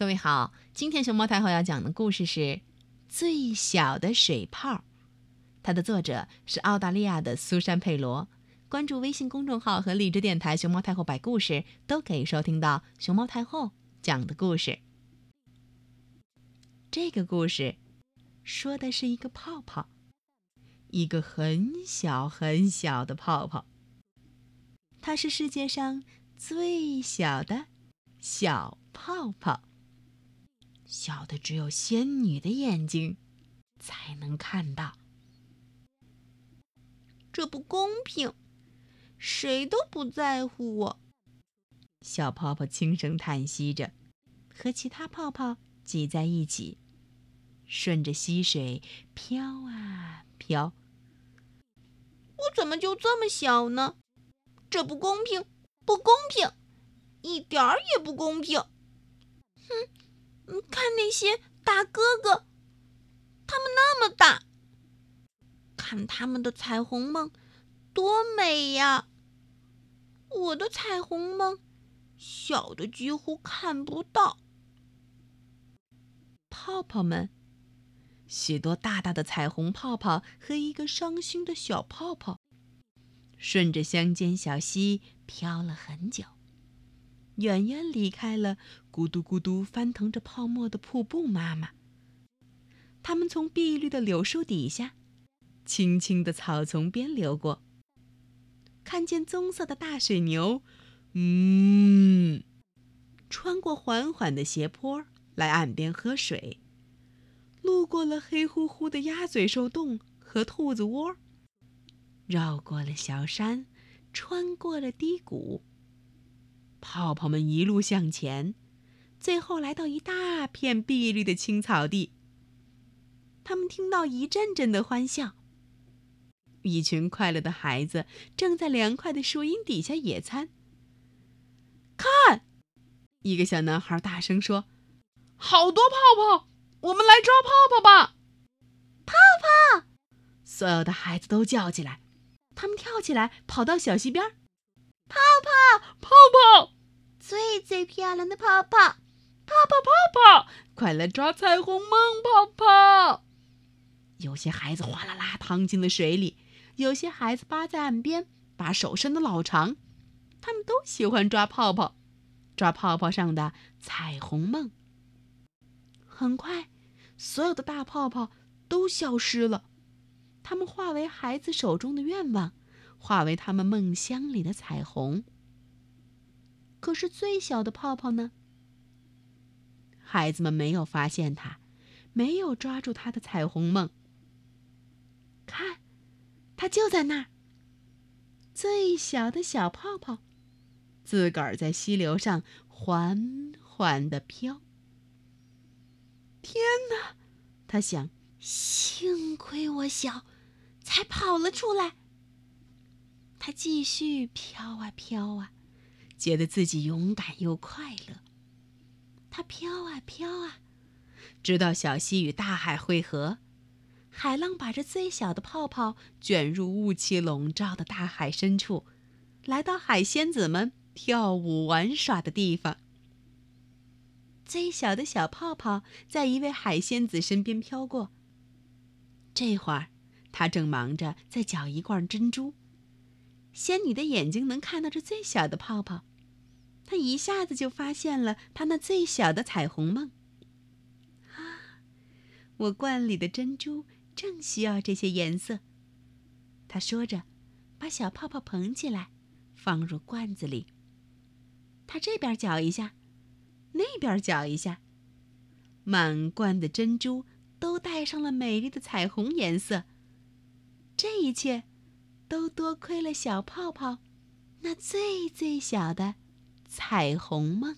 各位好，今天熊猫太后要讲的故事是《最小的水泡》，它的作者是澳大利亚的苏珊·佩罗。关注微信公众号和荔枝电台“熊猫太后摆故事”，都可以收听到熊猫太后讲的故事。这个故事说的是一个泡泡，一个很小很小的泡泡。它是世界上最小的小泡泡。小的只有仙女的眼睛才能看到，这不公平，谁都不在乎我。小泡泡轻声叹息着，和其他泡泡挤在一起，顺着溪水飘啊飘。我怎么就这么小呢？这不公平，不公平，一点儿也不公平！哼！看那些大哥哥，他们那么大，看他们的彩虹梦，多美呀！我的彩虹梦小的几乎看不到。泡泡们，许多大大的彩虹泡泡和一个伤心的小泡泡，顺着乡间小溪飘了很久。远远离开了咕嘟咕嘟翻腾着泡沫的瀑布妈妈。他们从碧绿的柳树底下，青青的草丛边流过，看见棕色的大水牛，嗯，穿过缓缓的斜坡来岸边喝水，路过了黑乎乎的鸭嘴兽洞和兔子窝，绕过了小山，穿过了低谷。泡泡们一路向前，最后来到一大片碧绿的青草地。他们听到一阵阵的欢笑。一群快乐的孩子正在凉快的树荫底下野餐。看，一个小男孩大声说：“好多泡泡，我们来抓泡泡吧！”泡泡！所有的孩子都叫起来。他们跳起来，跑到小溪边。泡泡，泡泡，最最漂亮的泡泡，泡泡泡泡，快来抓彩虹梦泡泡！有些孩子哗啦啦淌进了水里，有些孩子扒在岸边，把手伸得老长。他们都喜欢抓泡泡，抓泡泡上的彩虹梦。很快，所有的大泡泡都消失了，它们化为孩子手中的愿望。化为他们梦乡里的彩虹。可是最小的泡泡呢？孩子们没有发现它，没有抓住它的彩虹梦。看，它就在那儿。最小的小泡泡，自个儿在溪流上缓缓的飘。天哪！他想，幸亏我小，才跑了出来。他继续飘啊飘啊，觉得自己勇敢又快乐。他飘啊飘啊，直到小溪与大海汇合，海浪把这最小的泡泡卷入雾气笼罩的大海深处，来到海仙子们跳舞玩耍的地方。最小的小泡泡在一位海仙子身边飘过。这会儿，他正忙着在搅一罐珍珠。仙女的眼睛能看到这最小的泡泡，她一下子就发现了她那最小的彩虹梦。啊，我罐里的珍珠正需要这些颜色。她说着，把小泡泡捧起来，放入罐子里。她这边搅一下，那边搅一下，满罐的珍珠都带上了美丽的彩虹颜色。这一切。都多亏了小泡泡，那最最小的彩虹梦。